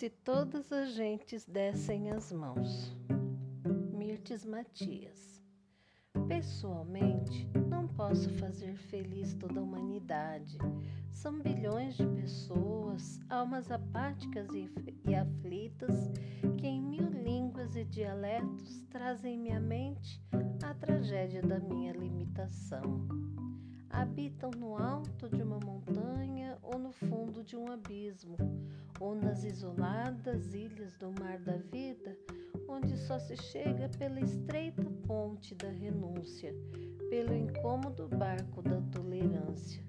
Se todas as gentes dessem as mãos. Mirtes Matias. Pessoalmente, não posso fazer feliz toda a humanidade. São bilhões de pessoas, almas apáticas e, aflitas, que em mil línguas e dialetos trazem em minha mente a tragédia da minha limitação. Habitam no alto de uma montanha ou no fundo de um abismo, ou nas isoladas ilhas do mar da vida, onde só se chega pela estreita ponte da renúncia, pelo incômodo barco da tolerância.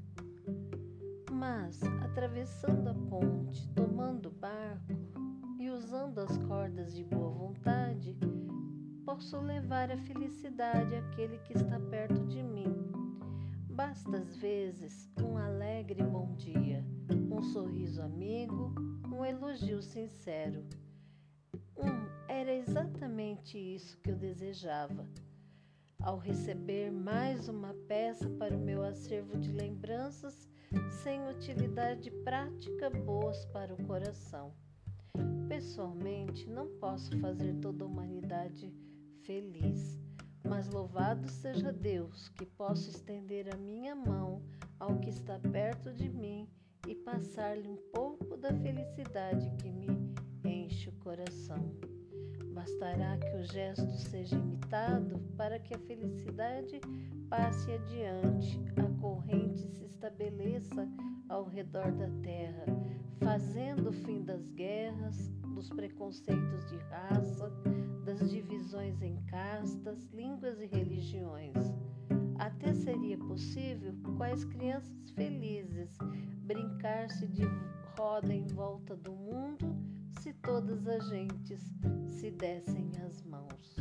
Mas, atravessando a ponte, tomando o barco e usando as cordas de boa vontade, posso levar a felicidade àquele que está perto de mim. Basta às vezes um alegre bom dia, um sorriso amigo, um elogio sincero. Um, era exatamente isso que eu desejava. Ao receber mais uma peça para o meu acervo de lembranças sem utilidade prática boas para o coração. Pessoalmente, não posso fazer toda a humanidade feliz, mas louvado seja Deus que posso estender a minha mão ao que está perto de mim e passar-lhe um pouco da felicidade que me enche o coração. Bastará que o gesto seja imitado para que a felicidade passe adiante, a corrente se estabeleça ao redor da terra, fazendo o fim das guerras, dos preconceitos de raça, das divisões em castas, línguas e religiões. Até seria possível, quais crianças felizes, brincar-se de roda em volta do mundo se todas as gentes se dessem as mãos.